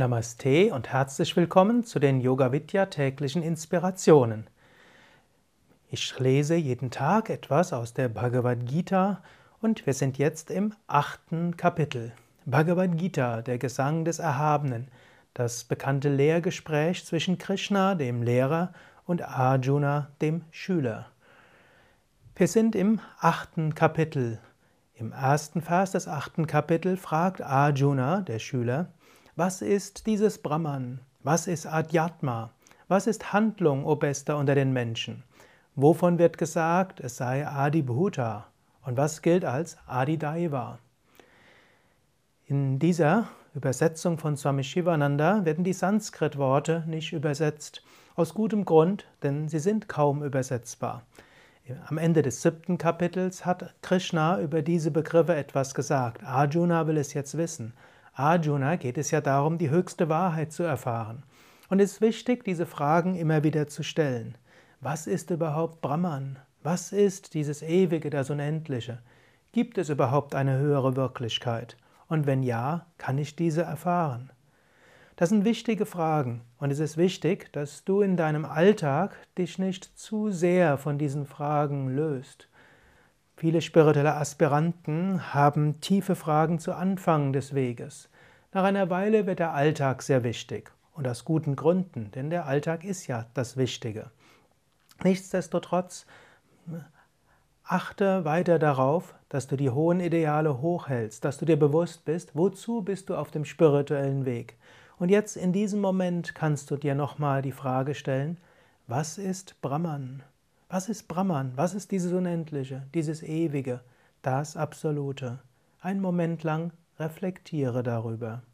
Namaste und herzlich willkommen zu den Yoga Vidya täglichen Inspirationen. Ich lese jeden Tag etwas aus der Bhagavad Gita und wir sind jetzt im achten Kapitel. Bhagavad Gita, der Gesang des Erhabenen, das bekannte Lehrgespräch zwischen Krishna, dem Lehrer, und Arjuna, dem Schüler. Wir sind im achten Kapitel. Im ersten Vers des achten Kapitels fragt Arjuna, der Schüler, was ist dieses Brahman? Was ist Adhyatma? Was ist Handlung, o Bester unter den Menschen? Wovon wird gesagt, es sei Adibhuta? Und was gilt als Adidaiva? In dieser Übersetzung von Swami Shivananda werden die Sanskrit-Worte nicht übersetzt. Aus gutem Grund, denn sie sind kaum übersetzbar. Am Ende des siebten Kapitels hat Krishna über diese Begriffe etwas gesagt. Arjuna will es jetzt wissen. Arjuna geht es ja darum, die höchste Wahrheit zu erfahren. Und es ist wichtig, diese Fragen immer wieder zu stellen. Was ist überhaupt Brahman? Was ist dieses Ewige, das Unendliche? Gibt es überhaupt eine höhere Wirklichkeit? Und wenn ja, kann ich diese erfahren? Das sind wichtige Fragen und es ist wichtig, dass du in deinem Alltag dich nicht zu sehr von diesen Fragen löst. Viele spirituelle Aspiranten haben tiefe Fragen zu Anfang des Weges. Nach einer Weile wird der Alltag sehr wichtig und aus guten Gründen, denn der Alltag ist ja das Wichtige. Nichtsdestotrotz achte weiter darauf, dass du die hohen Ideale hochhältst, dass du dir bewusst bist, wozu bist du auf dem spirituellen Weg. Und jetzt in diesem Moment kannst du dir nochmal die Frage stellen, was ist Brahman? Was ist Brahman? Was ist dieses Unendliche, dieses Ewige, das Absolute? Ein Moment lang reflektiere darüber.